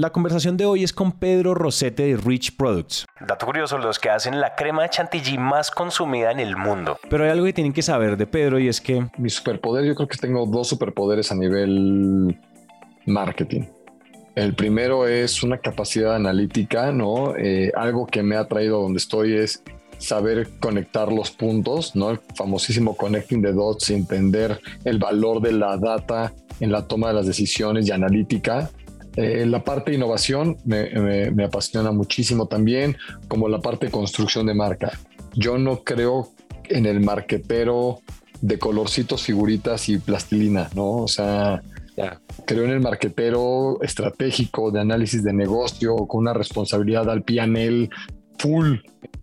La conversación de hoy es con Pedro Rosete de Rich Products. Dato curioso, los que hacen la crema de chantilly más consumida en el mundo. Pero hay algo que tienen que saber de Pedro y es que... Mi superpoder, yo creo que tengo dos superpoderes a nivel marketing. El primero es una capacidad analítica, ¿no? Eh, algo que me ha traído donde estoy es saber conectar los puntos, ¿no? El famosísimo connecting the dots, entender el valor de la data en la toma de las decisiones y analítica. Eh, la parte de innovación me, me, apasiona muchísimo también, como la parte de construcción de marca. Yo no creo en el marquetero de colorcitos, figuritas y plastilina, ¿no? O sea, creo en el marquetero estratégico de análisis de negocio con una responsabilidad al PNL full,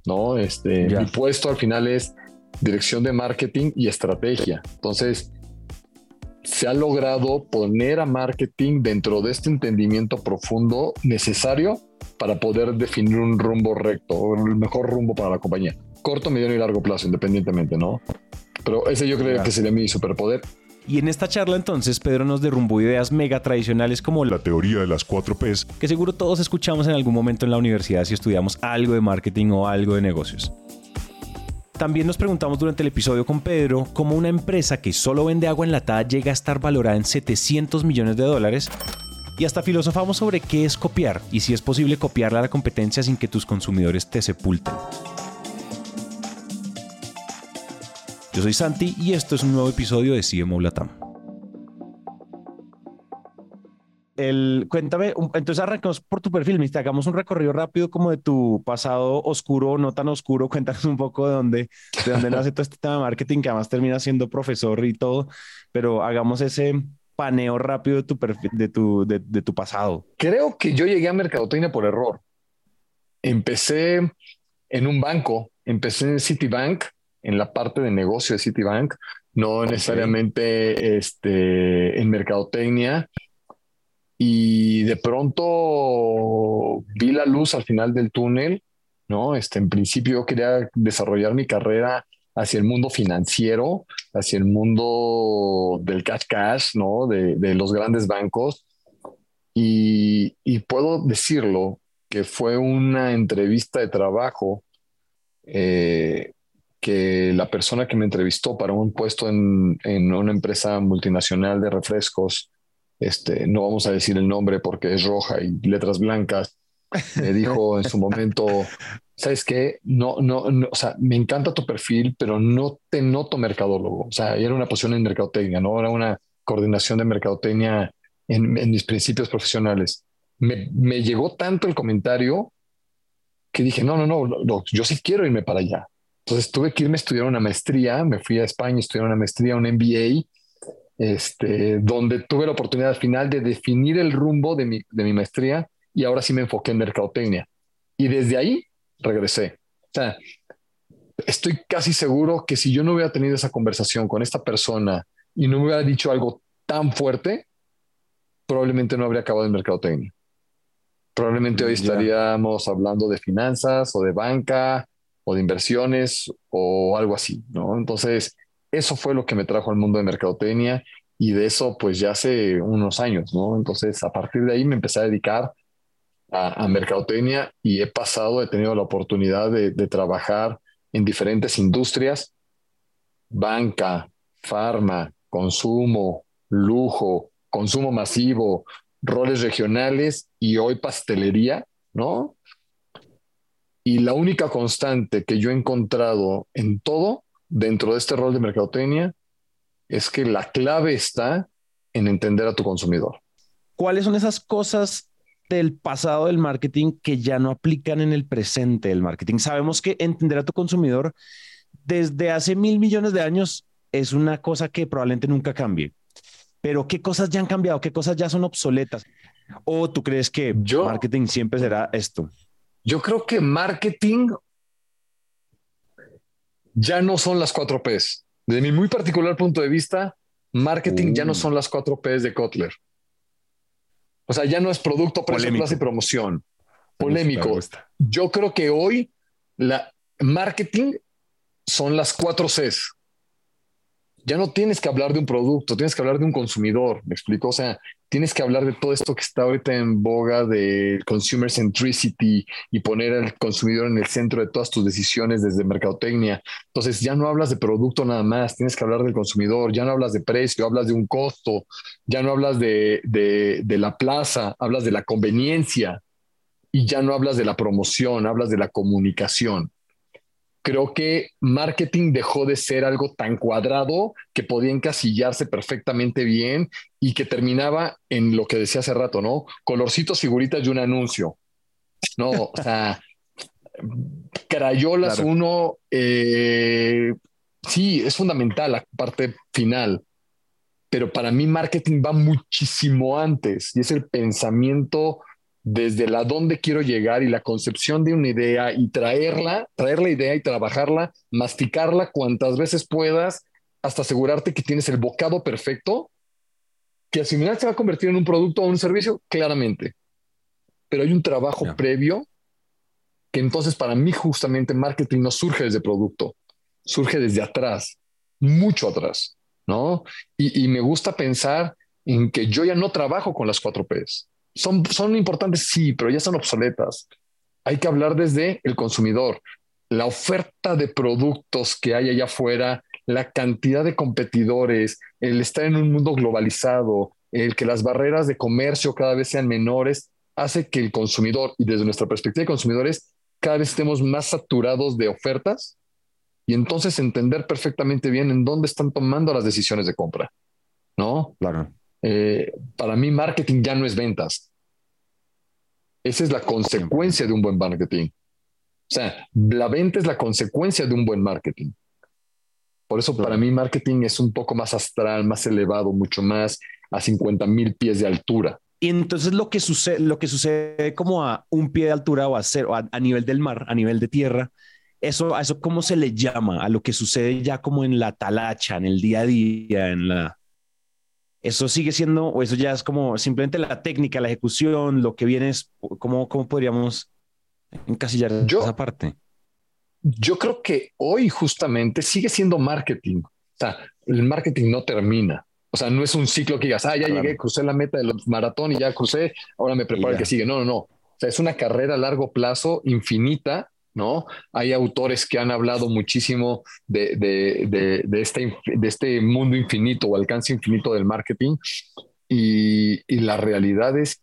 ¿no? Este, mi puesto al final es dirección de marketing y estrategia. Entonces, se ha logrado poner a marketing dentro de este entendimiento profundo necesario para poder definir un rumbo recto o el mejor rumbo para la compañía. Corto, mediano y largo plazo, independientemente, ¿no? Pero ese yo creo que sería mi superpoder. Y en esta charla entonces Pedro nos derrumbó ideas mega tradicionales como la teoría de las cuatro Ps, que seguro todos escuchamos en algún momento en la universidad si estudiamos algo de marketing o algo de negocios. También nos preguntamos durante el episodio con Pedro cómo una empresa que solo vende agua enlatada llega a estar valorada en 700 millones de dólares y hasta filosofamos sobre qué es copiar y si es posible copiarla a la competencia sin que tus consumidores te sepulten. Yo soy Santi y esto es un nuevo episodio de CMO. El, cuéntame, entonces arrancamos por tu perfil, hagamos un recorrido rápido como de tu pasado oscuro o no tan oscuro, cuéntanos un poco de dónde, de dónde nace todo este tema de marketing, que además termina siendo profesor y todo, pero hagamos ese paneo rápido de tu, perfil, de tu, de, de tu pasado. Creo que yo llegué a Mercadotecnia por error. Empecé en un banco, empecé en Citibank, en la parte de negocio de Citibank, no necesariamente este, en mercadotecnia. Y de pronto vi la luz al final del túnel, ¿no? Este, en principio yo quería desarrollar mi carrera hacia el mundo financiero, hacia el mundo del cash cash, ¿no? De, de los grandes bancos. Y, puedo decirlo que fue una entrevista de trabajo eh, que la persona que me entrevistó para un puesto en, una empresa multinacional de refrescos, este, no vamos a decir el nombre porque es roja y letras blancas, me dijo en su momento, ¿sabes qué? No, no, o sea, me encanta tu perfil, pero no te noto mercadólogo. O sea, era una posición en mercadotecnia, no era una coordinación de mercadotecnia en, mis principios profesionales. Me, me, llegó tanto el comentario que dije, no, no, no, yo sí quiero irme para allá. Entonces tuve que irme a estudiar una maestría, me fui a España a estudiar una maestría, un MBA, este, donde tuve la oportunidad al final de definir el rumbo de mi, de mi maestría y ahora sí me enfoqué en mercadotecnia. Y desde ahí regresé. O sea, estoy casi seguro que si yo no hubiera tenido esa conversación con esta persona y no me hubiera dicho algo tan fuerte, probablemente no habría acabado en mercadotecnia. Probablemente hoy estaríamos hablando de finanzas o de banca o de inversiones o algo así, ¿no? Entonces, eso fue lo que me trajo al mundo de mercadotecnia y de eso pues ya hace unos años, ¿no? Entonces, a partir de ahí me empecé a dedicar a, mercadotecnia y he pasado, he tenido la oportunidad de, de trabajar en diferentes industrias, banca, farma, consumo, lujo, consumo masivo, roles regionales y hoy pastelería, ¿no? Y la única constante que yo he encontrado en todo dentro de este rol de mercadotecnia es que la clave está en entender a tu consumidor. ¿Cuáles son esas cosas del pasado del marketing que ya no aplican en el presente del marketing? Sabemos que entender a tu consumidor desde hace mil millones de años es una cosa que probablemente nunca cambie. Pero ¿qué cosas ya han cambiado? ¿Qué cosas ya son obsoletas? ¿O tú crees que yo, marketing siempre será esto? Yo creo que marketing ya no son las cuatro Ps. Desde mi muy particular punto de vista, marketing ya no uh. son las cuatro Ps de Kotler. O sea, ya no es producto, precio, plaza y promoción. Polémico. Yo creo que hoy la marketing son las cuatro Cs. Ya no tienes que hablar de un producto, tienes que hablar de un consumidor, ¿me explico? O sea, tienes que hablar de todo esto que está ahorita en boga de consumer centricity y poner al consumidor en el centro de todas tus decisiones desde mercadotecnia. Entonces ya no hablas de producto nada más, tienes que hablar del consumidor, ya no hablas de precio, hablas de un costo, ya no hablas de, de la plaza, hablas de la conveniencia y ya no hablas de la promoción, hablas de la comunicación creo que marketing dejó de ser algo tan cuadrado que podía encasillarse perfectamente bien y que terminaba en lo que decía hace rato, ¿no? Colorcitos, figuritas y un anuncio. No, o sea, crayolas uno, eh, sí, es fundamental la parte final, pero para mí marketing va muchísimo antes y es el pensamiento desde la dónde quiero llegar y la concepción de una idea y traerla, traer la idea y trabajarla, masticarla cuantas veces puedas hasta asegurarte que tienes el bocado perfecto, que al final se va a convertir en un producto o un servicio, claramente. Pero hay un trabajo previo que entonces para mí justamente marketing no surge desde producto, surge desde atrás, mucho atrás, ¿no? Y, y me gusta pensar en que yo ya no trabajo con las cuatro Ps son, importantes, sí, pero ya son obsoletas. Hay que hablar desde el consumidor, la oferta de productos que hay allá afuera, la cantidad de competidores, el estar en un mundo globalizado, el que las barreras de comercio cada vez sean menores, hace que el consumidor, y desde nuestra perspectiva de consumidores, cada vez estemos más saturados de ofertas y entonces entender perfectamente bien en dónde están tomando las decisiones de compra. ¿No? Claro. Eh, para mí marketing ya no es ventas. Esa es la consecuencia de un buen marketing. O sea, la venta es la consecuencia de un buen marketing. Por eso para mí marketing es un poco más astral, más elevado, mucho más a 50 mil pies de altura. Y entonces lo que sucede, lo que sucede como a un pie de altura o a, cero, a, nivel del mar, a nivel de tierra, eso, a eso cómo se le llama, a lo que sucede ya como en la talacha, en el día a día, en la, eso sigue siendo, o eso ya es como simplemente la técnica, la ejecución, lo que viene es, ¿cómo, cómo podríamos encasillar esa parte? Yo creo que hoy justamente sigue siendo marketing. O sea, el marketing no termina. O sea, no es un ciclo que digas, ah, ya llegué, crucé la meta del maratón y ya crucé, ahora me preparo el que sigue. No, no, no. O sea, es una carrera a largo plazo infinita ¿no? Hay autores que han hablado muchísimo este, de este mundo infinito o alcance infinito del marketing y, la realidad es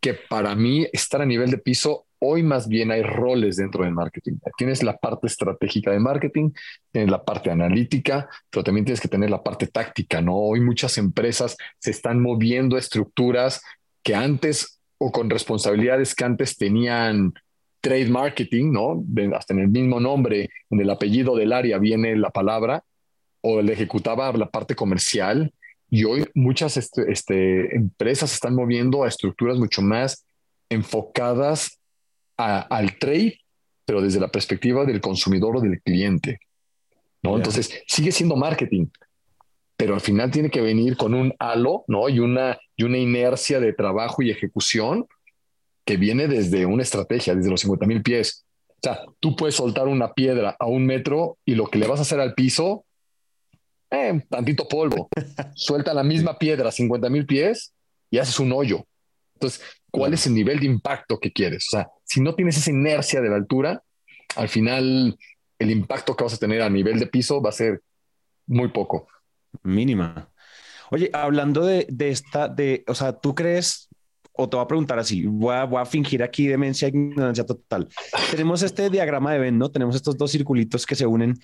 que para mí estar a nivel de piso, hoy más bien hay roles dentro del marketing. Tienes la parte estratégica de marketing, tienes la parte analítica, pero también tienes que tener la parte táctica, ¿no? Hoy muchas empresas se están moviendo a estructuras que antes o con responsabilidades que antes tenían trade marketing, ¿no? hasta en el mismo nombre, en el apellido del área viene la palabra, o el ejecutaba la parte comercial, y hoy muchas este, este, empresas se están moviendo a estructuras mucho más enfocadas al trade, pero desde la perspectiva del consumidor o del cliente. ¿no? Entonces, sigue siendo marketing, pero al final tiene que venir con un halo ¿no? y, una, y una inercia de trabajo y ejecución que viene desde una estrategia, desde los 50 mil pies. O sea, tú puedes soltar una piedra a un metro y lo que le vas a hacer al piso, eh, tantito polvo. Suelta la misma piedra a 50 mil pies y haces un hoyo. Entonces, ¿cuál es el nivel de impacto que quieres? O sea, si no tienes esa inercia de la altura, al final el impacto que vas a tener a nivel de piso va a ser muy poco. Mínima. Oye, hablando de, de esta, de, o sea, ¿tú crees o te voy a preguntar así, voy a, fingir aquí demencia, ignorancia total. Tenemos este diagrama de Venn, ¿no? Tenemos estos dos circulitos que se unen.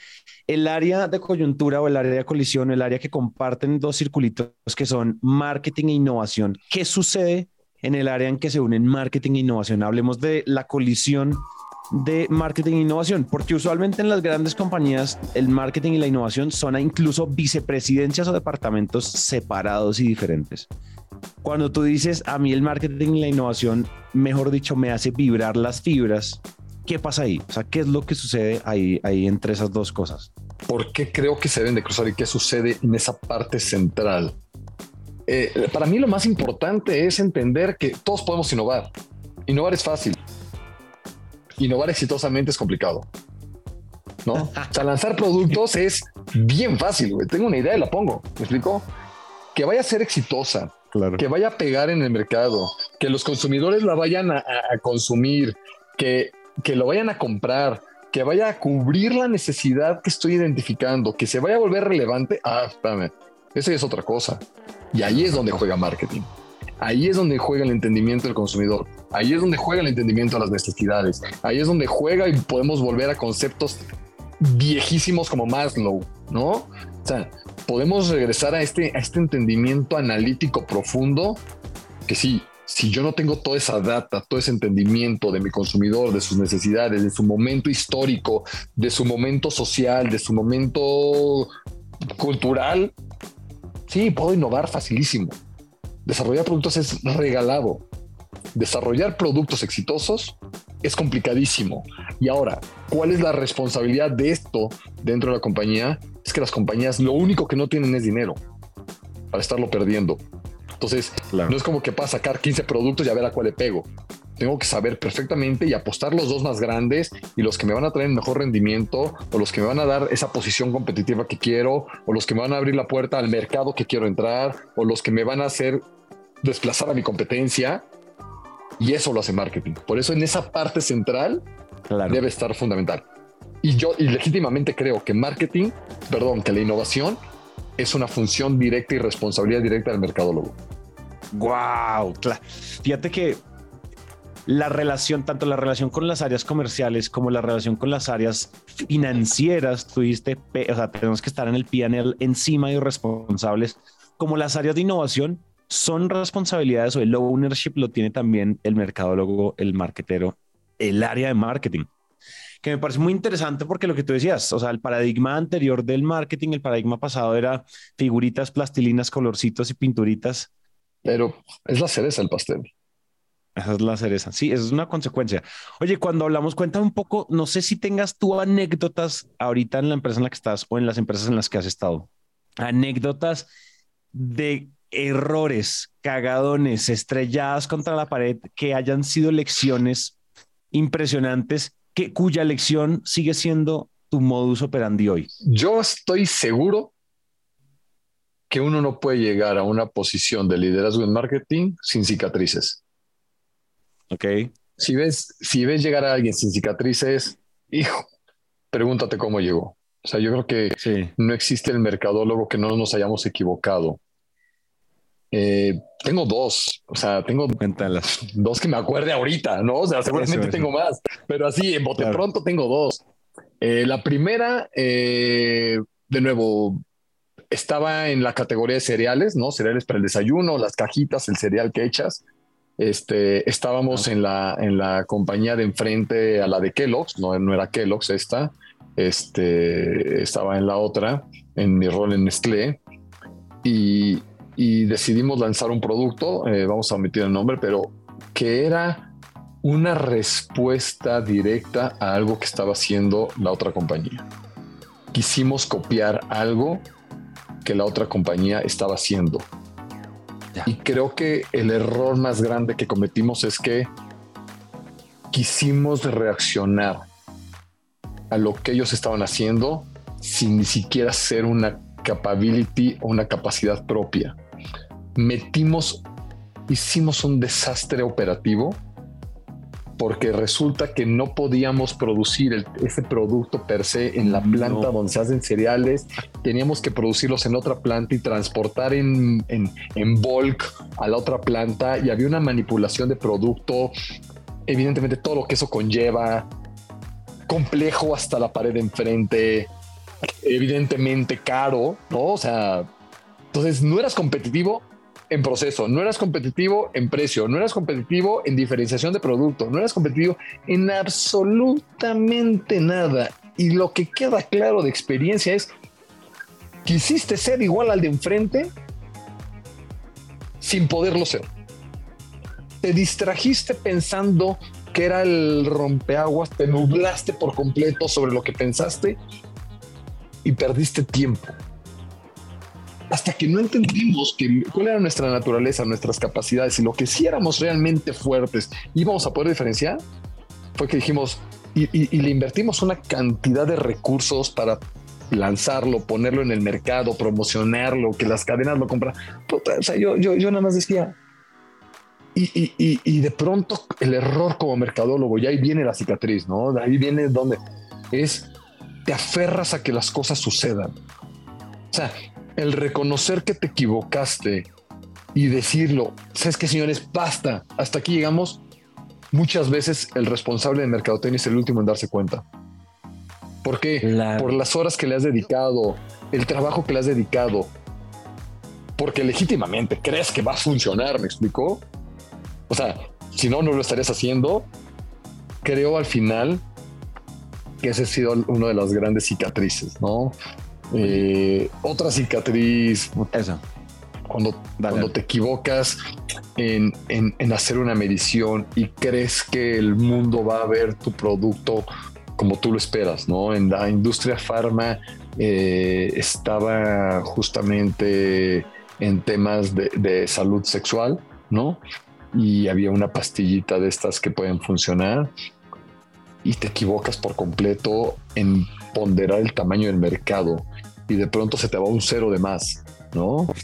El área de coyuntura o el área de colisión, el área que comparten dos circulitos que son marketing e innovación. ¿Qué sucede en el área en que se unen marketing e innovación? Hablemos de la colisión de marketing e innovación, porque usualmente en las grandes compañías el marketing y la innovación son incluso vicepresidencias o departamentos separados y diferentes. Cuando tú dices, a mí el marketing y la innovación, mejor dicho, me hace vibrar las fibras, ¿qué pasa ahí? O sea, ¿qué es lo que sucede ahí, ahí entre esas dos cosas? ¿Por qué creo que se deben de cruzar y qué sucede en esa parte central? Eh, para mí lo más importante es entender que todos podemos innovar. Innovar es fácil. Innovar exitosamente es complicado. ¿no? O sea, lanzar productos es Bien fácil, güey. Tengo una idea y la pongo. ¿Me explico? Que vaya a ser exitosa, que vaya a pegar en el mercado, que los consumidores la vayan a, consumir, que, que lo vayan a comprar, que vaya a cubrir la necesidad que estoy identificando, que se vaya a volver relevante. Ah, espérame, esa es otra cosa. Y ahí es donde juega marketing. Ahí es donde juega el entendimiento del consumidor. Ahí es donde juega el entendimiento de las necesidades. Ahí es donde juega y podemos volver a conceptos viejísimos como Maslow, ¿no? O sea, podemos regresar a este, a este entendimiento analítico profundo que sí, si yo no tengo toda esa data, todo ese entendimiento de mi consumidor, de sus necesidades, de su momento histórico, de su momento social, de su momento cultural, sí, puedo innovar facilísimo. Desarrollar productos es regalado. Desarrollar productos exitosos es complicadísimo. Y ahora, ¿cuál es la responsabilidad de esto dentro de la compañía? Es que las compañías lo único que no tienen es dinero para estarlo perdiendo. Entonces, no es como que para sacar 15 productos y a ver a cuál le pego. Tengo que saber perfectamente y apostar los dos más grandes y los que me van a traer mejor rendimiento o los que me van a dar esa posición competitiva que quiero o los que me van a abrir la puerta al mercado que quiero entrar o los que me van a hacer desplazar a mi competencia y eso lo hace marketing. Por eso en esa parte central debe estar fundamental. Y yo y legítimamente creo que marketing, perdón, que la innovación es una función directa y responsabilidad directa del mercadólogo. Wow, fíjate que la relación, tanto la relación con las áreas comerciales como la relación con las áreas financieras, tuviste, o sea, tenemos que estar en el PNL encima y responsables, como las áreas de innovación son responsabilidades o el ownership lo tiene también el mercadólogo, el marketero, el área de marketing. Que me parece muy interesante porque lo que tú decías, o sea, el paradigma anterior del marketing, el paradigma pasado era figuritas, plastilinas, colorcitos y pinturitas. Pero es la cereza el pastel. Esa es la cereza. Sí, esa es una consecuencia. Oye, cuando hablamos, cuéntame un poco, no sé si tengas tú anécdotas ahorita en la empresa en la que estás o en las empresas en las que has estado. Anécdotas de errores, cagadones, estrelladas contra la pared que hayan sido lecciones impresionantes, que, cuya lección sigue siendo tu modus operandi hoy. Yo estoy seguro que uno no puede llegar a una posición de liderazgo en marketing sin cicatrices. Ok. Si ves, si ves llegar a alguien sin cicatrices, hijo, pregúntate cómo llegó. O sea, yo creo que no existe el mercadólogo que no nos hayamos equivocado eh, tengo dos, o sea, tengo dos que me acuerde ahorita, ¿no? O sea, seguramente tengo más, pero así, en bote pronto tengo dos. Eh, la primera, eh, de nuevo, estaba en la categoría de cereales, ¿no? Cereales para el desayuno, las cajitas, el cereal que echas. Este, estábamos en, la, en la compañía de enfrente a la de Kellogg's, no, no era Kellogg's esta, este, estaba en la otra, en mi rol en Nestlé, y, y decidimos lanzar un producto, eh, vamos a omitir el nombre, pero que era una respuesta directa a algo que estaba haciendo la otra compañía. Quisimos copiar algo que la otra compañía estaba haciendo. Y creo que el error más grande que cometimos es que quisimos reaccionar a lo que ellos estaban haciendo sin ni siquiera ser una capability o una capacidad propia metimos, hicimos un desastre operativo porque resulta que no podíamos producir ese producto per se en la planta donde se hacen cereales, teníamos que producirlos en otra planta y transportar en, en, en, bulk a la otra planta y había una manipulación de producto, evidentemente todo lo que eso conlleva, complejo hasta la pared de enfrente, evidentemente caro, ¿no? O sea, entonces no eras competitivo en proceso, no eras competitivo en precio, no eras competitivo en diferenciación de producto, no eras competitivo en absolutamente nada. Y lo que queda claro de experiencia es, quisiste ser igual al de enfrente sin poderlo ser. Te distrajiste pensando que era el rompeaguas, te nublaste por completo sobre lo que pensaste y perdiste tiempo hasta que no entendimos que, cuál era nuestra naturaleza, nuestras capacidades y lo que si éramos realmente fuertes íbamos a poder diferenciar, fue que dijimos y, le invertimos una cantidad de recursos para lanzarlo, ponerlo en el mercado, promocionarlo, que las cadenas lo compran. o sea, yo, yo, yo nada más decía, y, y, y, de pronto el error como mercadólogo, y ahí viene la cicatriz, ¿no? Ahí viene donde es, te aferras a que las cosas sucedan. O sea, el reconocer que te equivocaste y decirlo, ¿sabes qué, señores? Basta, hasta aquí llegamos. Muchas veces el responsable de mercadotecnia es el último en darse cuenta. ¿Por qué? Por las horas que le has dedicado, el trabajo que le has dedicado. Porque legítimamente crees que va a funcionar, ¿me explicó? O sea, si no, no lo estarías haciendo. Creo al final que ese ha sido una de las grandes cicatrices, ¿no? Eh, otra cicatriz. Eso. Cuando, cuando te equivocas en, en, hacer una medición y crees que el mundo va a ver tu producto como tú lo esperas, ¿no? En la industria farma eh, estaba justamente en temas de, de, salud sexual, ¿no? Y había una pastillita de estas que pueden funcionar y te equivocas por completo en ponderar el tamaño del mercado y de pronto se te va un cero de más, ¿no?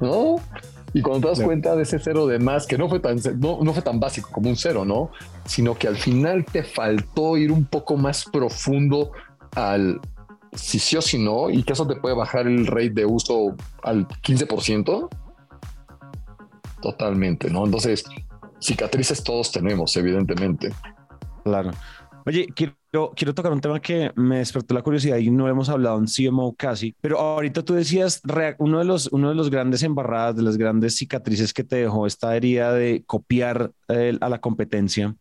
¿No? Y cuando te das cuenta de ese cero de más, que no fue tan, no, no, fue tan básico como un cero, ¿no? Sino que al final te faltó ir un poco más profundo al si sí o si no, y que eso te puede bajar el rate de uso al 15%. Totalmente, ¿no? Entonces, cicatrices todos tenemos, evidentemente. Claro. Oye, quiero, quiero tocar un tema que me despertó la curiosidad y no hemos hablado en CMO casi, pero ahorita tú decías, uno de los, uno de los grandes embarradas, de las grandes cicatrices que te dejó esta herida de copiar eh, a la competencia.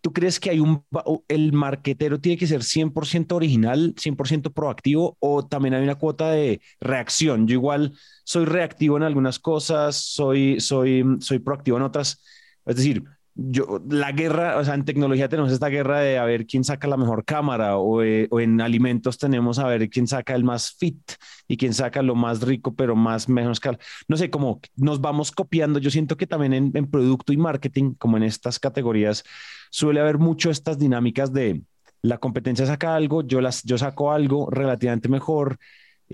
¿Tú crees que hay un, el marquetero tiene que ser 100% original, 100% proactivo o también hay una cuota de reacción? Yo igual soy reactivo en algunas cosas, soy, soy, soy proactivo en otras. Es decir, yo, la guerra, o sea, en tecnología tenemos esta guerra de a ver quién saca la mejor cámara o, eh, o, en alimentos tenemos a ver quién saca el más fit y quién saca lo más rico, pero más menos caro. No sé, cómo nos vamos copiando. Yo siento que también en, en, producto y marketing, como en estas categorías, suele haber mucho estas dinámicas de la competencia saca algo, yo, las, yo saco algo relativamente mejor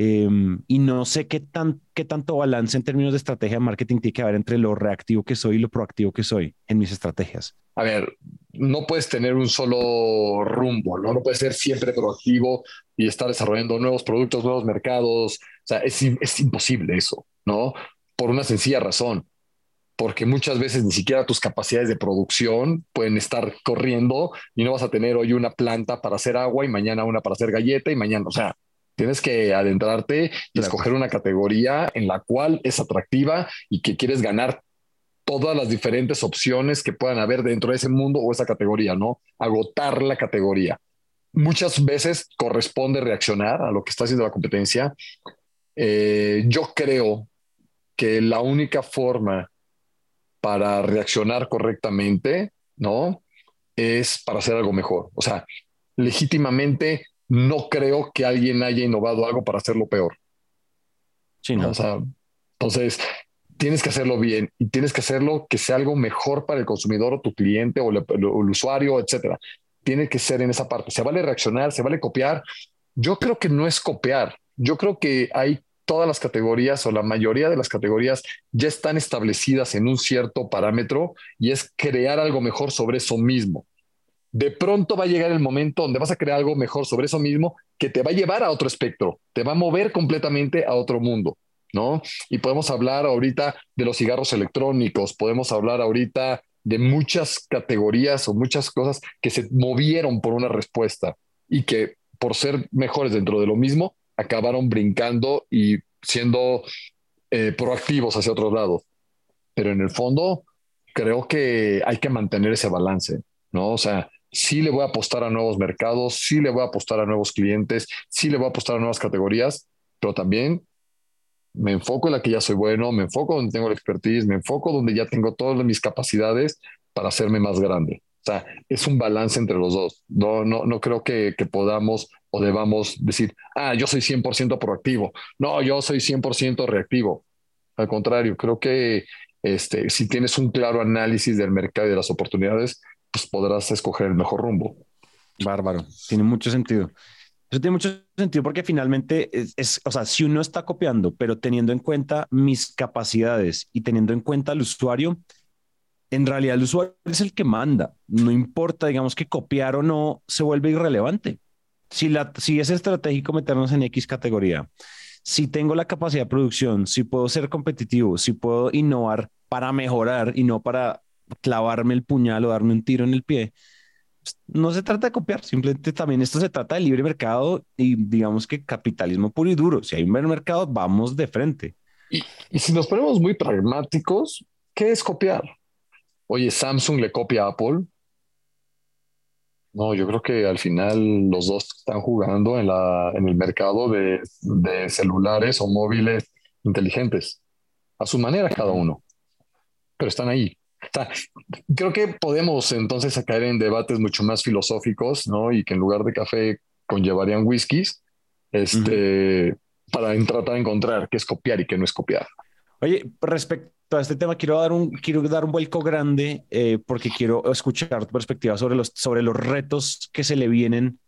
Em, y no sé qué, tan, qué tanto balance en términos de estrategia de marketing tiene que haber entre lo reactivo que soy y lo proactivo que soy en mis estrategias. A ver, no puedes tener un solo rumbo, ¿no? No puedes ser siempre proactivo y estar desarrollando nuevos productos, nuevos mercados. O sea, es, es imposible eso, ¿no? Por una sencilla razón porque muchas veces ni siquiera tus capacidades de producción pueden estar corriendo y no vas a tener hoy una planta para hacer agua y mañana una para hacer galleta y mañana, o sea, Tienes que adentrarte y escoger una categoría en la cual es atractiva y que quieres ganar todas las diferentes opciones que puedan haber dentro de ese mundo o esa categoría, ¿no? Agotar la categoría. Muchas veces corresponde reaccionar a lo que está haciendo la competencia. Eh, yo creo que la única forma para reaccionar correctamente, ¿no? Es para hacer algo mejor. O sea, legítimamente no creo que alguien haya innovado algo para hacerlo peor. Sí, ¿no? O sea, entonces tienes que hacerlo bien y tienes que hacerlo que sea algo mejor para el consumidor o tu cliente o, el usuario, etcétera. Tiene que ser en esa parte. Se vale reaccionar, se vale copiar. Yo creo que no es copiar. Yo creo que hay todas las categorías o la mayoría de las categorías ya están establecidas en un cierto parámetro y es crear algo mejor sobre eso mismo de pronto va a llegar el momento donde vas a crear algo mejor sobre eso mismo que te va a llevar a otro espectro, te va a mover completamente a otro mundo, ¿no? Y podemos hablar ahorita de los cigarros electrónicos, podemos hablar ahorita de muchas categorías o muchas cosas que se movieron por una respuesta y que por ser mejores dentro de lo mismo, acabaron brincando y siendo eh, proactivos hacia otro lado. Pero en el fondo, creo que hay que mantener ese balance, ¿no? O sea, sí le voy a apostar a nuevos mercados, sí le voy a apostar a nuevos clientes, sí le voy a apostar a nuevas categorías, pero también me enfoco en la que ya soy bueno, me enfoco donde tengo la expertise, me enfoco donde ya tengo todas mis capacidades para hacerme más grande. O sea, es un balance entre los dos. No, no, no creo que, que podamos o debamos decir, ah, yo soy 100% proactivo. No, yo soy 100% reactivo. Al contrario, creo que este, si tienes un claro análisis del mercado y de las oportunidades, pues podrás escoger el mejor rumbo. Bárbaro, tiene mucho sentido. Eso tiene mucho sentido porque finalmente es, o sea, si uno está copiando, pero teniendo en cuenta mis capacidades y teniendo en cuenta al usuario, en realidad el usuario es el que manda. No importa, digamos que copiar o no se vuelve irrelevante. Si, la, si es estratégico meternos en X categoría, si tengo la capacidad de producción, si puedo ser competitivo, si puedo innovar para mejorar y no para clavarme el puñal o darme un tiro en el pie, no se trata de copiar, simplemente también esto se trata de libre mercado y digamos que capitalismo puro y duro. Si hay un mercado, vamos de frente. Y, y si nos ponemos muy pragmáticos, ¿qué es copiar? Oye, Samsung le copia a Apple. No, yo creo que al final los dos están jugando en, la, en el mercado de, de celulares o móviles inteligentes, a su manera cada uno, pero están ahí creo que podemos entonces caer en debates mucho más filosóficos, ¿no? Y que en lugar de café conllevarían whiskies, este, para tratar de encontrar qué es copiar y qué no es copiar. Oye, respecto a este tema, quiero dar un, quiero dar un vuelco grande eh, porque quiero escuchar tu perspectiva sobre los, sobre los retos que se le vienen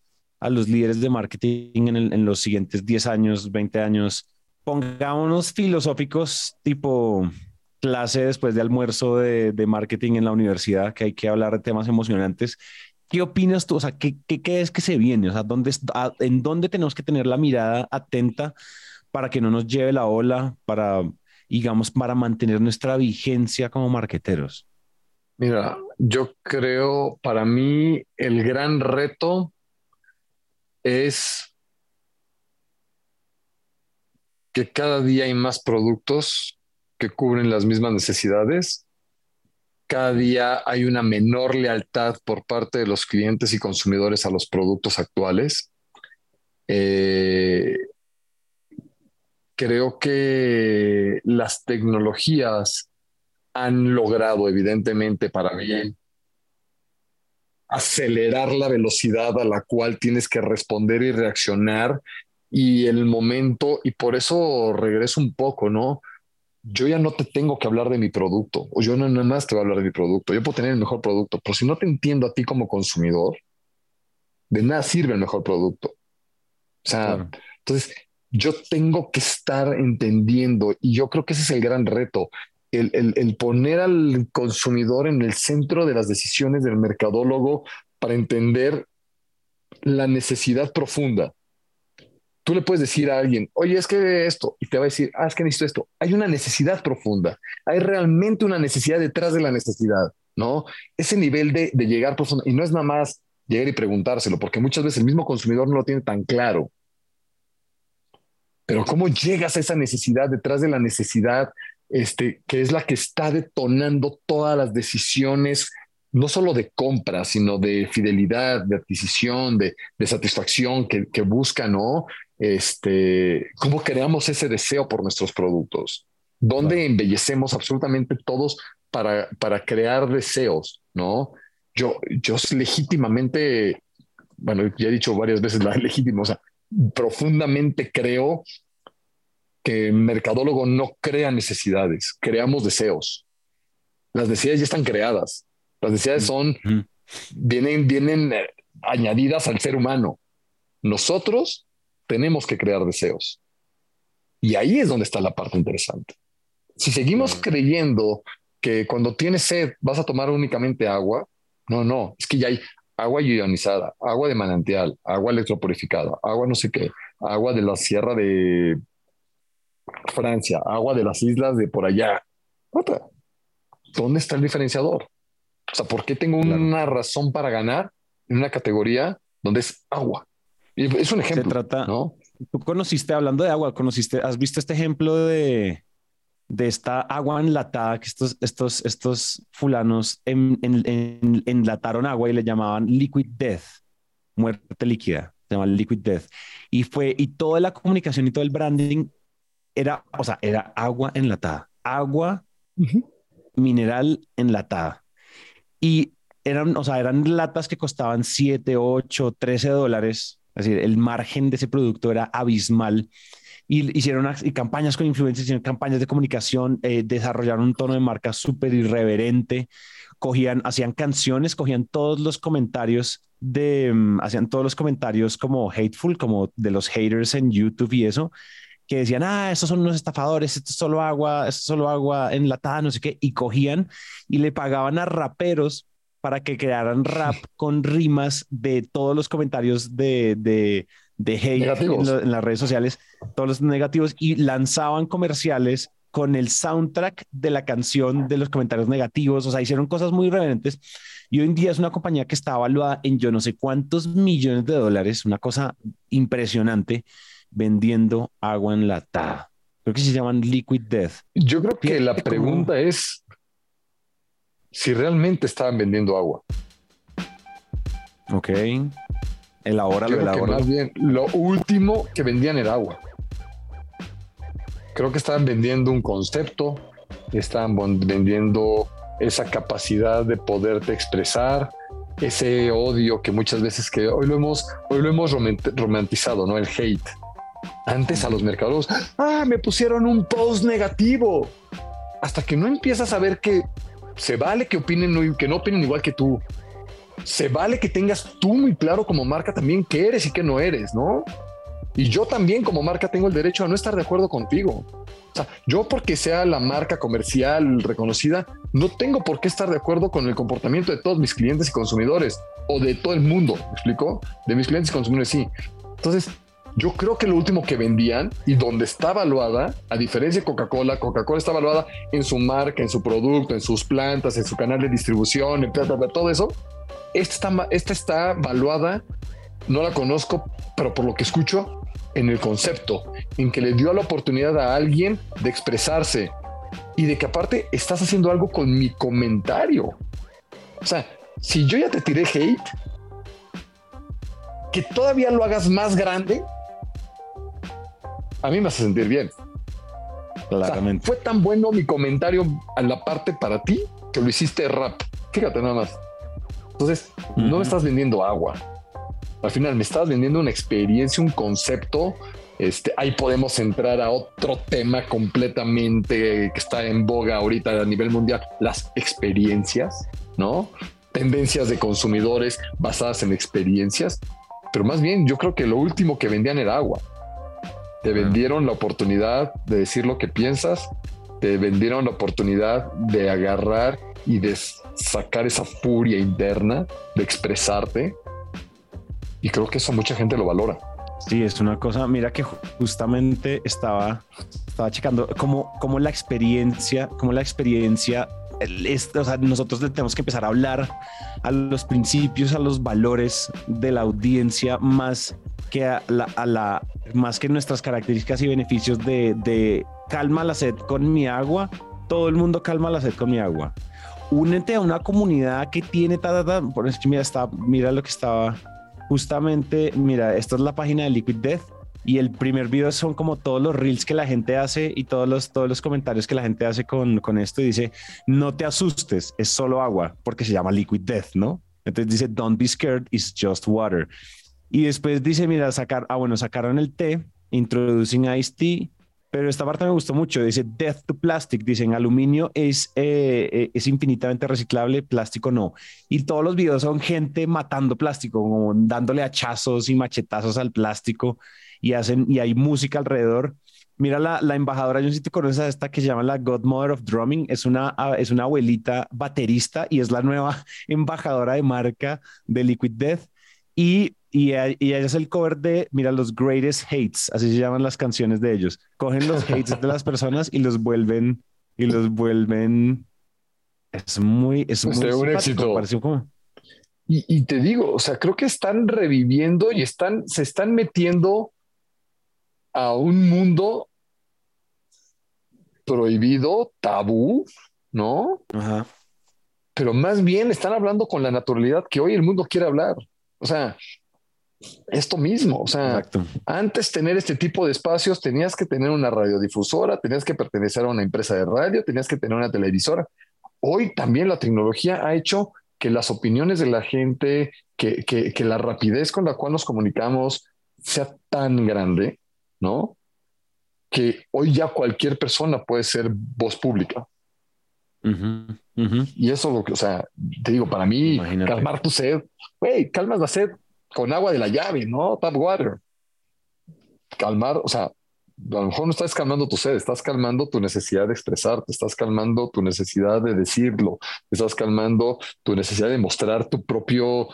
a los líderes de marketing en, en los siguientes 10 años, 20 años. Pongámonos filosóficos tipo clase después de almuerzo de, marketing en la universidad, que hay que hablar de temas emocionantes. ¿Qué opinas tú? O sea, ¿qué, qué, es que se viene? O sea, ¿dónde, ¿en dónde tenemos que tener la mirada atenta para que no nos lleve la ola, para, digamos, para mantener nuestra vigencia como marqueteros? Mira, yo creo, para mí, el gran reto es que cada día hay más productos que cubren las mismas necesidades. Cada día hay una menor lealtad por parte de los clientes y consumidores a los productos actuales. Eh, creo que las tecnologías han logrado, evidentemente, para bien, acelerar la velocidad a la cual tienes que responder y reaccionar y el momento, y por eso regreso un poco, ¿no? Yo ya no te tengo que hablar de mi producto, o yo no nada más te voy a hablar de mi producto, yo puedo tener el mejor producto, pero si no te entiendo a ti como consumidor, de nada sirve el mejor producto. O sea, entonces yo tengo que estar entendiendo, y yo creo que ese es el gran reto, el, el poner al consumidor en el centro de las decisiones del mercadólogo para entender la necesidad profunda tú le puedes decir a alguien, oye, es que esto, y te va a decir, ah, es que necesito esto. Hay una necesidad profunda, hay realmente una necesidad detrás de la necesidad, ¿no? Ese nivel de, llegar profundo, y no es nada más llegar y preguntárselo, porque muchas veces el mismo consumidor no lo tiene tan claro. Pero ¿cómo llegas a esa necesidad detrás de la necesidad, este, que es la que está detonando todas las decisiones no solo de compra, sino de fidelidad, de adquisición, de, satisfacción que, que, busca, ¿no? Este, ¿Cómo creamos ese deseo por nuestros productos? ¿Dónde embellecemos absolutamente todos para, para crear deseos, ¿no? Yo, yo legítimamente, bueno, ya he dicho varias veces la legítima, o sea, profundamente creo que el mercadólogo no crea necesidades, creamos deseos. Las necesidades ya están creadas las necesidades son, vienen, vienen eh, añadidas al ser humano. Nosotros tenemos que crear deseos. Y ahí es donde está la parte interesante. Si seguimos creyendo que cuando tienes sed vas a tomar únicamente agua, no, no, es que ya hay agua ionizada, agua de manantial, agua electropurificada, agua no sé qué, agua de la sierra de Francia, agua de las islas de por allá. ¿Dónde está el diferenciador? O sea, ¿por qué tengo una razón para ganar en una categoría donde es agua? Es un ejemplo. Se trata, ¿no? Tú conociste, hablando de agua, conociste, has visto este ejemplo de, de esta agua enlatada que estos, estos, estos fulanos en, enlataron agua y le llamaban liquid death, muerte líquida, se llama liquid death. Y fue, y toda la comunicación y todo el branding era, o sea, era agua enlatada, agua mineral enlatada. Y eran, o sea, eran latas que costaban 7, 8, 13 dólares. Es decir, el margen de ese producto era abismal. y hicieron y campañas con influencers, hicieron campañas de comunicación, eh, desarrollaron un tono de marca súper irreverente, cogían, hacían canciones, cogían todos los comentarios de, mm, hacían todos los comentarios como hateful, como de los haters en YouTube y eso, que decían, ah, estos son unos estafadores, esto es solo agua, esto es solo agua enlatada, no sé qué, y cogían y le pagaban a raperos para que crearan rap con rimas de todos los comentarios de, de, de hate en, las redes sociales, todos los negativos, y lanzaban comerciales con el soundtrack de la canción de los comentarios negativos, o sea, hicieron cosas muy reverentes. Y hoy en día es una compañía que está evaluada en yo no sé cuántos millones de dólares, una cosa impresionante, vendiendo agua enlatada. Creo que se llaman Liquid Death. Yo creo que la pregunta es si realmente estaban vendiendo agua. Ok. Elabóralo, elabóralo. Más bien, lo último que vendían era agua. Creo que estaban vendiendo un concepto, estaban vendiendo esa capacidad de poderte expresar, ese odio que muchas veces que hoy lo hemos, hoy lo hemos romantizado, ¿no? El hate. Antes a los mercados, ah, me pusieron un post negativo. Hasta que no empiezas a ver que se vale que opinen, que no opinen igual que tú. Se vale que tengas tú muy claro como marca también qué eres y qué no eres, ¿no? Y yo también como marca tengo el derecho a no estar de acuerdo contigo. O sea, yo porque sea la marca comercial reconocida, no tengo por qué estar de acuerdo con el comportamiento de todos mis clientes y consumidores o de todo el mundo, ¿me explico? De mis clientes y consumidores, sí. Entonces, yo creo que lo último que vendían y donde está evaluada, a diferencia de Coca-Cola, Coca-Cola está evaluada en su marca, en su producto, en sus plantas, en su canal de distribución, en todo eso. Esta está, esta está evaluada, no la conozco, pero por lo que escucho, en el concepto, en que le dio la oportunidad a alguien de expresarse y de que aparte estás haciendo algo con mi comentario. O sea, si yo ya te tiré hate, que todavía lo hagas más grande a mí me hace sentir bien. Claramente. fue tan bueno mi comentario a la parte para ti que lo hiciste rap. Fíjate nada más. Entonces, no me estás vendiendo agua. Al final me estás vendiendo una experiencia, un concepto. Este, ahí podemos entrar a otro tema completamente que está en boga ahorita a nivel mundial, las experiencias, ¿no? Tendencias de consumidores basadas en experiencias. Pero más bien, yo creo que lo último que vendían era agua. Te vendieron la oportunidad de decir lo que piensas, te vendieron la oportunidad de agarrar y de sacar esa furia interna, de expresarte. Y creo que eso mucha gente lo valora. Sí, es una cosa, mira que justamente estaba, estaba checando cómo, cómo la experiencia, cómo la experiencia, o sea, nosotros le tenemos que empezar a hablar a los principios, a los valores de la audiencia más que a la, más que nuestras características y beneficios de, calma la sed con mi agua, todo el mundo calma la sed con mi agua. Únete a una comunidad que tiene, por eso mira, está, mira lo que estaba justamente, mira, esta es la página de Liquid Death y el primer video son como todos los reels que la gente hace y todos los, todos los comentarios que la gente hace con, con esto y dice, no te asustes, es solo agua, porque se llama Liquid Death, ¿no? Entonces dice, don't be scared, it's just water. Y después dice, mira, sacar, ah, bueno, sacaron el té, introducing Ice Tea, pero esta parte me gustó mucho. Dice Death to Plastic. Dicen aluminio es, eh, eh, es infinitamente reciclable, plástico no. Y todos los videos son gente matando plástico, como dándole hachazos y machetazos al plástico y hacen y hay música alrededor. Mira la, la embajadora, yo no sé si te conoces a esta que se llama la Godmother of Drumming, es una, es una abuelita baterista y es la nueva embajadora de marca de Liquid Death. Y y, ella es el cover de, mira, los greatest hates, así se llaman las canciones de ellos. Cogen los hates de las personas y los vuelven, y los vuelven. Es muy, es muy un éxito. Y, y, te digo, o sea, creo que están reviviendo y están, se están metiendo a un mundo prohibido, tabú, ¿no? Ajá. Pero más bien están hablando con la naturalidad que hoy el mundo quiere hablar. O sea, esto mismo. O sea, antes tener este tipo de espacios tenías que tener una radiodifusora, tenías que pertenecer a una empresa de radio, tenías que tener una televisora. Hoy también la tecnología ha hecho que las opiniones de la gente, que, que, la rapidez con la cual nos comunicamos sea tan grande, ¿no? que hoy ya cualquier persona puede ser voz pública. Y eso lo que, o sea, te digo, para mí, calmar tu sed, güey, calmas la sed con agua de la llave, ¿no? Tap water. Calmar, o sea, a lo mejor no estás calmando tu sed, estás calmando tu necesidad de expresarte, estás calmando tu necesidad de decirlo, estás calmando tu necesidad de mostrar tu propio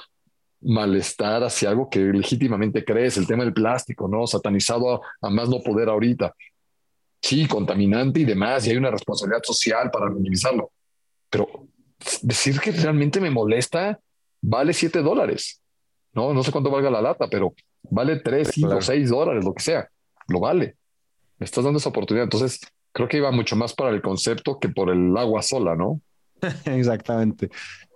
malestar hacia algo que legítimamente crees, el tema del plástico, ¿no? Satanizado a, más no poder ahorita. Sí, contaminante y demás, y hay una responsabilidad social para minimizarlo. Pero decir que realmente me molesta vale 7 dólares. No, no sé cuánto valga la lata, pero vale 3, 5, 6 dólares, lo que sea. Lo vale. Me estás dando esa oportunidad. Entonces, creo que iba mucho más para el concepto que por el agua sola, ¿no? Exactamente.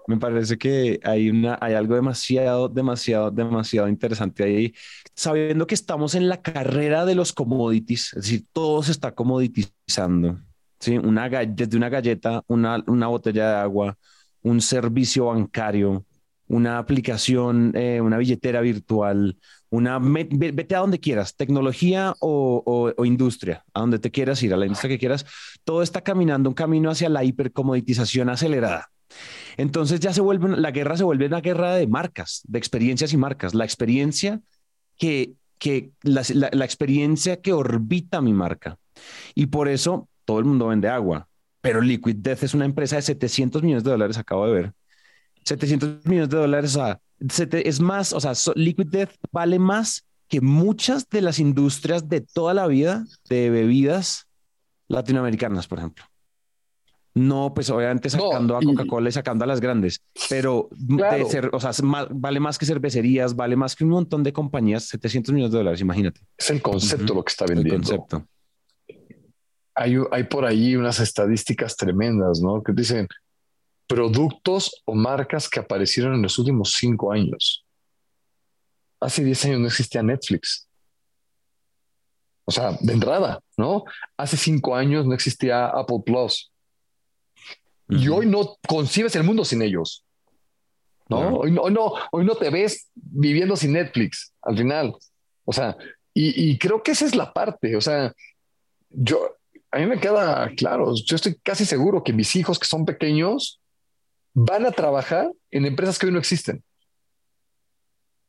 Me parece que hay, una, hay algo demasiado, demasiado, demasiado interesante ahí, sabiendo que estamos en la carrera de los commodities, es decir, todo se está commoditizando. ¿sí? Una, desde una galleta, una, una botella de agua, un servicio bancario, una aplicación, eh, una billetera virtual, una, vete a donde quieras, tecnología o, industria, a donde te quieras ir, a la industria que quieras, todo está caminando un camino hacia la hipercomoditización acelerada. Entonces ya se vuelve, la guerra se vuelve una guerra de marcas, de experiencias y marcas. La experiencia que, que la, la, experiencia que orbita mi marca. Y por eso todo el mundo vende agua. Pero Liquid Death es una empresa de 700 millones de dólares, acabo de ver. 700 millones de dólares, o sea, es más, o sea, Liquid Death vale más que muchas de las industrias de toda la vida de bebidas latinoamericanas, por ejemplo. No, pues obviamente sacando a Coca-Cola y sacando a las grandes, pero ser, o sea, vale más que cervecerías, vale más que un montón de compañías, 700 millones de dólares, imagínate. Es el concepto lo que está vendiendo. El concepto. Hay, hay por ahí unas estadísticas tremendas, ¿no? Que dicen productos o marcas que aparecieron en los últimos cinco años. Hace 10 años no existía Netflix. O sea, de entrada, ¿no? Hace cinco años no existía Apple Plus. Y hoy no concibes el mundo sin ellos. ¿no? Hoy, no, hoy no te ves viviendo sin Netflix al final. O sea, y, creo que esa es la parte. O sea, yo, a mí me queda claro, yo estoy casi seguro que mis hijos que son pequeños van a trabajar en empresas que hoy no existen.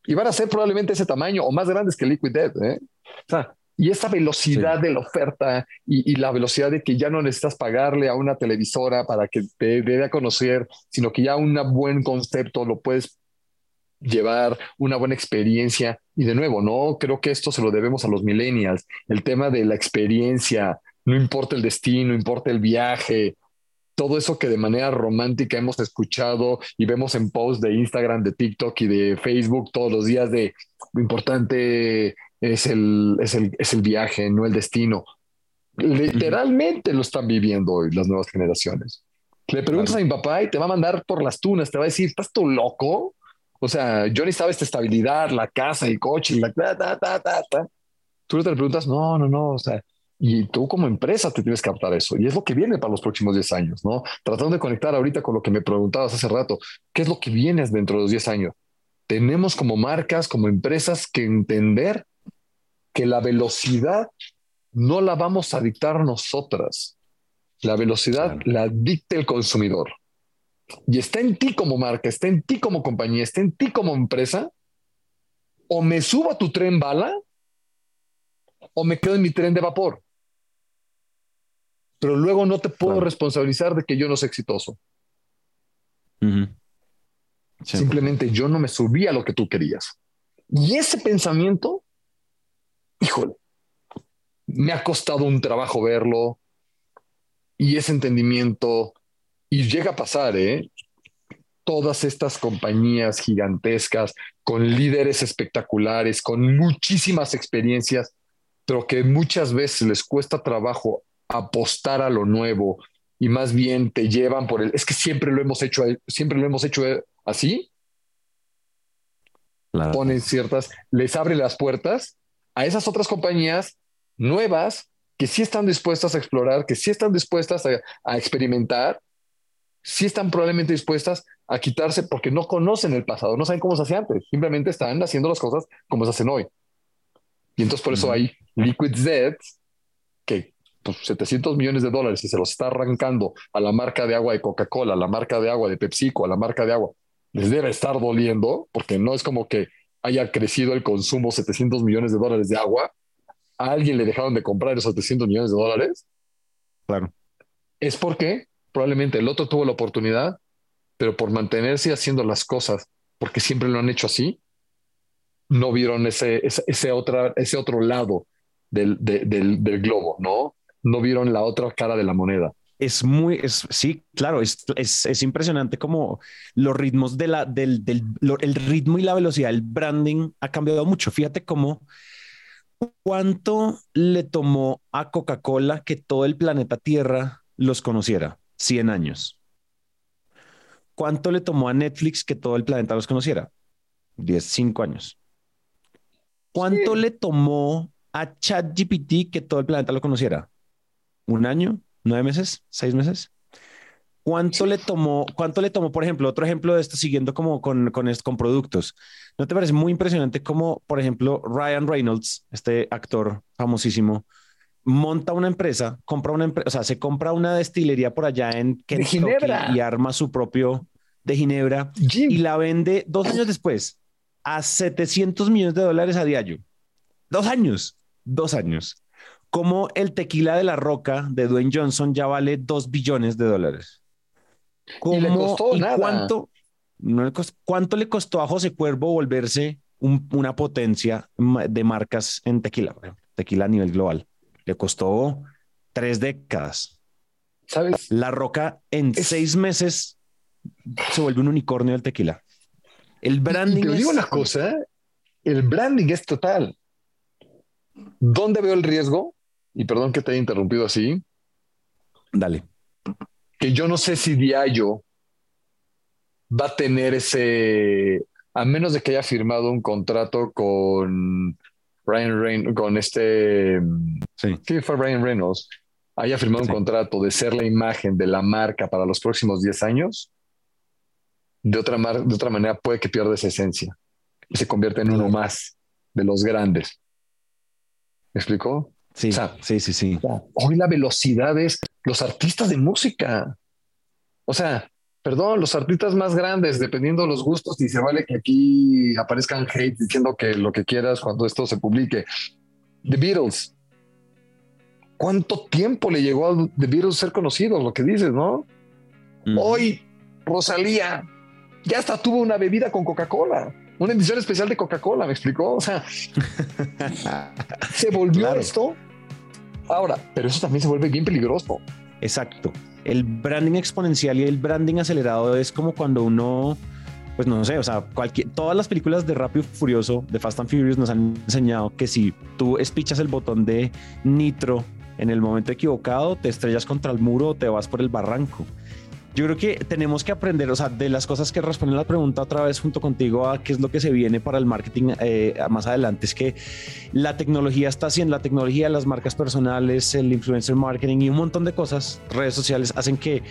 Y van a ser probablemente ese tamaño o más grandes que Liquid Death. ¿eh? O sea, y esa velocidad de la oferta y, la velocidad de que ya no necesitas pagarle a una televisora para que te dé a conocer, sino que ya un buen concepto lo puedes llevar, una buena experiencia. Y de nuevo, no creo que esto se lo debemos a los millennials. El tema de la experiencia, no importa el destino, no importa el viaje, todo eso que de manera romántica hemos escuchado y vemos en posts de Instagram, de TikTok y de Facebook todos los días de lo importante es el, es el, es el viaje, no el destino. Literalmente lo están viviendo hoy las nuevas generaciones. Le preguntas a mi papá y te va a mandar por las tunas, te va a decir, ¿estás tú loco? O sea, yo necesitaba esta estabilidad, la casa, el coche, la... Ta, ta, ta, ta, Tú le preguntas, no, no, no, o sea, y tú como empresa te tienes que adaptar eso. Y es lo que viene para los próximos 10 años, ¿no? Tratando de conectar ahorita con lo que me preguntabas hace rato, ¿qué es lo que viene dentro de los 10 años? Tenemos como marcas, como empresas que entender que la velocidad no la vamos a dictar nosotras. La velocidad la dicta el consumidor. Y está en ti como marca, está en ti como compañía, está en ti como empresa. O me subo a tu tren bala o me quedo en mi tren de vapor. Pero luego no te puedo responsabilizar de que yo no soy exitoso. Simplemente yo no me subí a lo que tú querías. Y ese pensamiento híjole, me ha costado un trabajo verlo y ese entendimiento, y llega a pasar, ¿eh? Todas estas compañías gigantescas, con líderes espectaculares, con muchísimas experiencias, pero que muchas veces les cuesta trabajo apostar a lo nuevo y más bien te llevan por el, es que siempre lo hemos hecho, siempre lo hemos hecho así. Ponen ciertas, les abre las puertas a esas otras compañías nuevas que sí están dispuestas a explorar, que sí están dispuestas a, experimentar, sí están probablemente dispuestas a quitarse porque no conocen el pasado, no saben cómo se hacía antes, simplemente están haciendo las cosas como se hacen hoy. Y entonces por eso hay Liquid Z que 700 pues, millones de dólares y se los está arrancando a la marca de agua de Coca-Cola, a la marca de agua de PepsiCo, a la marca de agua, les debe estar doliendo porque no es como que haya crecido el consumo 700 millones de dólares de agua. A alguien le dejaron de comprar esos 700 millones de dólares. Claro. Es porque probablemente el otro tuvo la oportunidad, pero por mantenerse haciendo las cosas, porque siempre lo han hecho así, no vieron ese, ese, otra, ese otro lado del, del, del globo, ¿no? no vieron la otra cara de la moneda. Es muy, es, sí, claro, es, es, es impresionante como los ritmos de la, del, del el ritmo y la velocidad del branding ha cambiado mucho. Fíjate cómo cuánto le tomó a Coca-Cola que todo el planeta Tierra los conociera. 100 años. ¿Cuánto le tomó a Netflix que todo el planeta los conociera? 10, 5 años. ¿Cuánto le tomó a ChatGPT que todo el planeta lo conociera? un año, nueve meses, seis meses. ¿Cuánto le tomó, cuánto le tomó, por ejemplo, otro ejemplo de esto siguiendo como con, con, con productos? ¿No te parece muy impresionante como, por ejemplo, Ryan Reynolds, este actor famosísimo, monta una empresa, compra una empresa, o sea, se compra una destilería por allá en Kentucky y arma su propio de Ginebra y la vende dos años después a 700 millones de dólares a diario. Dos años, dos años cómo el tequila de la roca de Dwayne Johnson ya vale dos billones de dólares. ¿Cómo, y le costó nada. Cuánto, no le costó, ¿Cuánto le costó a José Cuervo volverse una potencia de marcas en tequila? Tequila a nivel global. Le costó tres décadas. ¿Sabes? La roca en seis meses se vuelve un unicornio del tequila. El branding. te digo una cosa: el branding es total. ¿Dónde veo el riesgo? y perdón que te haya interrumpido así. Dale. Que yo no sé si Diallo va a tener ese, a menos de que haya firmado un contrato con Ryan Reynolds, con este, sí. fue Ryan Reynolds, haya firmado un contrato de ser la imagen de la marca para los próximos 10 años, de otra, de otra manera puede que pierda esa esencia y se convierta en uno más de los grandes. ¿Me explicó? Sí, sí, sí, sí. hoy la velocidad es los artistas de música. O sea, perdón, los artistas más grandes, dependiendo de los gustos, y se vale que aquí aparezcan hate diciendo que lo que quieras cuando esto se publique. The Beatles. ¿Cuánto tiempo le llegó a The Beatles ser conocidos? Lo que dices, ¿no? Hoy, Rosalía ya hasta tuvo una bebida con Coca-Cola una edición especial de Coca-Cola, ¿me explicó? O sea, se volvió esto. Ahora, pero eso también se vuelve bien peligroso. Exacto. El branding exponencial y el branding acelerado es como cuando uno, pues no sé, o sea, cualquier, todas las películas de Rápido y Furioso, de Fast and Furious, nos han enseñado que si tú espichas el botón de nitro en el momento equivocado, te estrellas contra el muro o te vas por el barranco. Yo creo que tenemos que aprender, o sea, de las cosas que responden la pregunta otra vez junto contigo a qué es lo que se viene para el marketing eh, más adelante, es que la tecnología está haciendo, la tecnología, las marcas personales, el influencer marketing y un montón de cosas, redes sociales, hacen que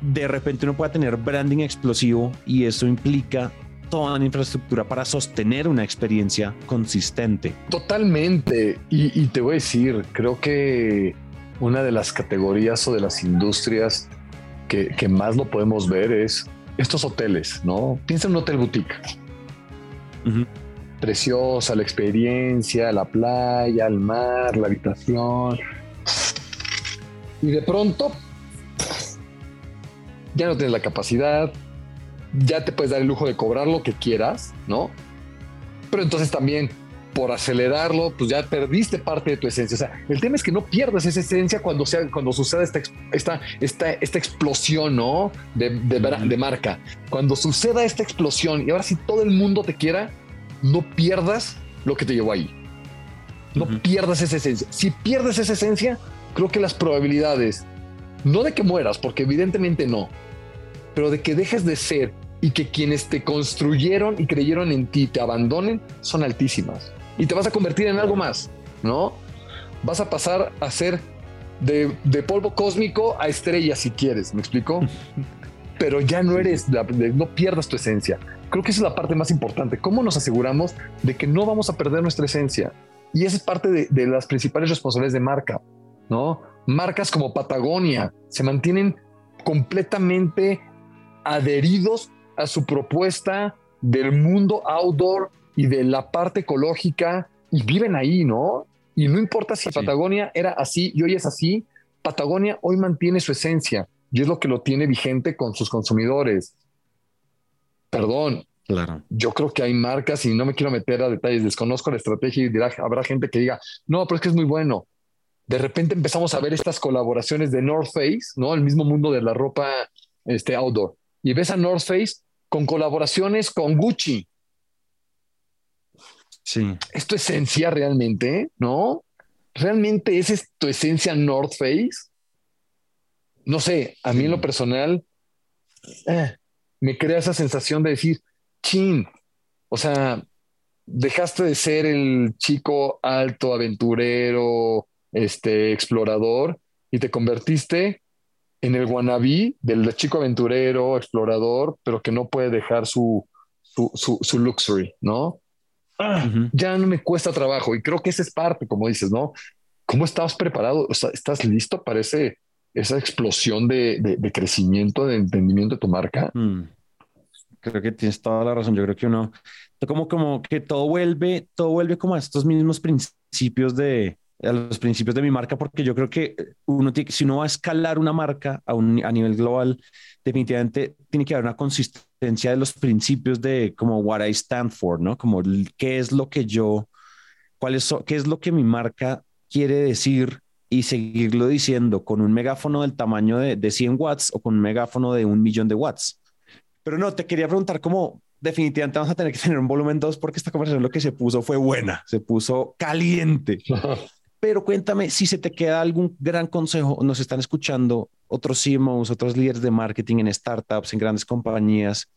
de repente uno pueda tener branding explosivo y eso implica toda una infraestructura para sostener una experiencia consistente. Totalmente. Y te voy a decir, creo que una de las categorías o de las industrias que, más lo podemos ver es estos hoteles, ¿no? Piensa en un hotel boutique. Preciosa la experiencia, la playa, el mar, la habitación. Y de pronto ya no tienes la capacidad, ya te puedes dar el lujo de cobrar lo que quieras, ¿no? Pero entonces también por acelerarlo, pues ya perdiste parte de tu esencia. O sea, el tema es que no pierdas esa esencia cuando, sea, cuando suceda esta, esta, esta, esta explosión, ¿no? De, de, marca. Cuando suceda esta explosión y ahora si todo el mundo te quiera, no pierdas lo que te llevó ahí. No pierdas esa esencia. Si pierdes esa esencia, creo que las probabilidades, no de que mueras, porque evidentemente no, pero de que dejes de ser y que quienes te construyeron y creyeron en ti te abandonen, son altísimas y te vas a convertir en algo más, ¿no? Vas a pasar a ser de, polvo cósmico a estrella si quieres, ¿me explico? Pero ya no eres, no pierdas tu esencia. Creo que esa es la parte más importante. ¿Cómo nos aseguramos de que no vamos a perder nuestra esencia? Y esa es parte de, las principales responsabilidades de marca. ¿no? Marcas como Patagonia se mantienen completamente adheridos a su propuesta del mundo outdoor y de la parte ecológica y viven ahí, ¿no? Y no importa si Patagonia era así y hoy es así, Patagonia hoy mantiene su esencia y es lo que lo tiene vigente con sus consumidores. Perdón. Claro. Yo creo que hay marcas y no me quiero meter a detalles, desconozco la estrategia y dirá, habrá gente que diga, no, pero es que es muy bueno. De repente empezamos a ver estas colaboraciones de North Face, ¿no? El mismo mundo de la ropa este, outdoor. Y ves a North Face con colaboraciones con Gucci. Sí. ¿Es tu esencia realmente? ¿No? ¿Realmente esa es tu esencia North Face? No sé, a mí en lo personal eh, me crea esa sensación de decir, chin, o sea, dejaste de ser el chico alto, aventurero, este, explorador, y te convertiste en el wannabe del chico aventurero, explorador, pero que no puede dejar su, su, luxury, ¿no? Ah, ya no me cuesta trabajo y creo que esa es parte, como dices, ¿no? ¿Cómo estabas preparado? O sea, ¿Estás listo para ese, esa explosión de, crecimiento, de entendimiento de tu marca? Mm. Creo que tienes toda la razón. Yo creo que uno, como, como que todo vuelve, todo vuelve como a estos mismos principios de, a los principios de mi marca, porque yo creo que uno tiene, si uno va a escalar una marca a, un, a nivel global, definitivamente tiene que haber una consistencia de los principios de como what I stand for, ¿no? Como qué es lo que yo, cuál es, qué es lo que mi marca quiere decir y seguirlo diciendo con un megáfono del tamaño de, de 100 watts o con un megáfono de un millón de watts. Pero no, te quería preguntar cómo definitivamente vamos a tener que tener un volumen 2 porque esta conversación lo que se puso fue buena, se puso caliente. Pero cuéntame si se te queda algún gran consejo. Nos están escuchando otros CMOs, otros líderes de marketing en startups, en grandes compañías.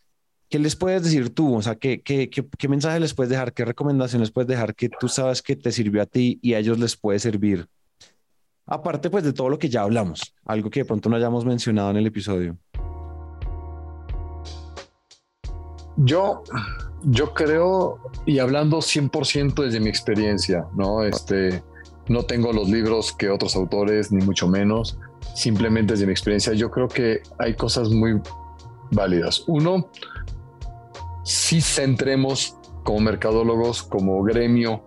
¿Qué les puedes decir tú? O sea, ¿qué, qué, qué, mensaje les puedes dejar? ¿Qué recomendaciones puedes dejar que tú sabes que te sirvió a ti y a ellos les puede servir? Aparte, pues, de todo lo que ya hablamos, algo que de pronto no hayamos mencionado en el episodio. Yo, yo creo, y hablando 100% desde mi experiencia, ¿no? Este, no tengo los libros que otros autores, ni mucho menos. Simplemente desde mi experiencia, yo creo que hay cosas muy válidas. Uno, si centremos como mercadólogos, como gremio,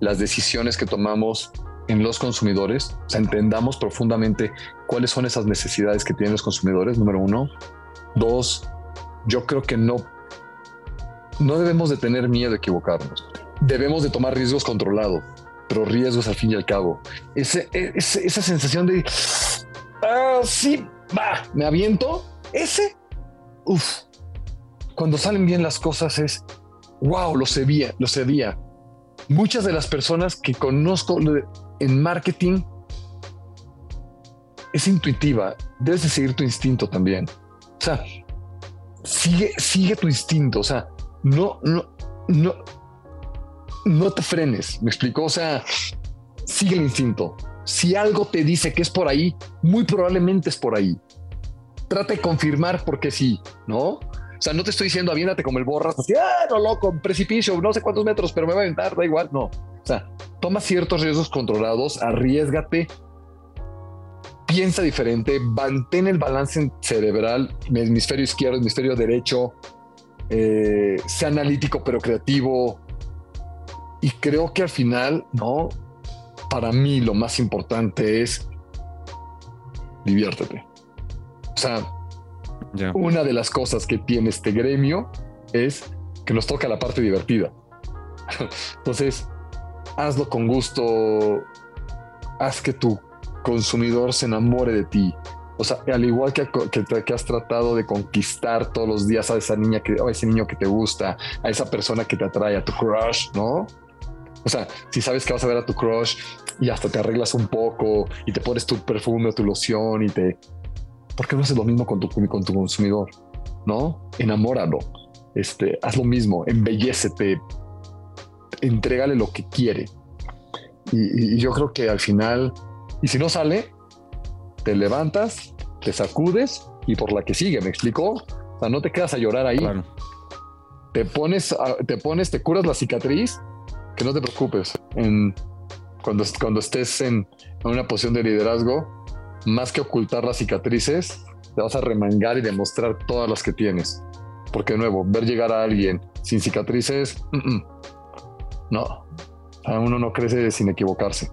las decisiones que tomamos en los consumidores, entendamos profundamente cuáles son esas necesidades que tienen los consumidores, número uno. Dos, yo creo que no, no debemos de tener miedo de equivocarnos. Debemos de tomar riesgos controlados pero riesgos al fin y al cabo. Ese, esa sensación de, ah, sí, va, me aviento. Ese, uff, cuando salen bien las cosas es, wow, lo sabía, lo sabía. Muchas de las personas que conozco en marketing es intuitiva. Debes de seguir tu instinto también. O sea, sigue, sigue tu instinto. O sea, no, no, no, no te frenes, me explicó, o sea, sigue el instinto. Si algo te dice que es por ahí, muy probablemente es por ahí. Trata de confirmar porque sí, ¿no? O sea, no te estoy diciendo aviéntate como el borras, así, ah, no loco, precipicio, no sé cuántos metros, pero me va a aventar, da igual, no. O sea, toma ciertos riesgos controlados, arriesgate, piensa diferente, mantén el balance cerebral, hemisferio izquierdo, hemisferio derecho, eh, sea analítico pero creativo, y creo que al final, no, para mí lo más importante es diviértete. O sea, una de las cosas que tiene este gremio es que nos toca la parte divertida. Entonces, hazlo con gusto, haz que tu consumidor se enamore de ti. O sea, al igual que, que, has tratado de conquistar todos los días a esa niña que, a ese niño que te gusta, a esa persona que te atrae, a tu crush, ¿no? O sea, si sabes que vas a ver a tu crush y hasta te arreglas un poco y te pones tu perfume tu loción y te... ¿Por qué no haces lo mismo con tu, con tu consumidor? ¿No? Enamóralo. Este, haz lo mismo, embellecete, entrégale lo que quiere. Y, yo creo que al final, y si no sale, te levantas, te sacudes y por la que sigue, ¿me explico? O sea, no te quedas a llorar ahí. Te pones, te pones, te curas la cicatriz que no te preocupes. Cuando, cuando estés en, una posición de liderazgo, más que ocultar las cicatrices, te vas a remangar y demostrar todas las que tienes. Porque de nuevo, ver llegar a alguien sin cicatrices, no, uno no crece sin equivocarse.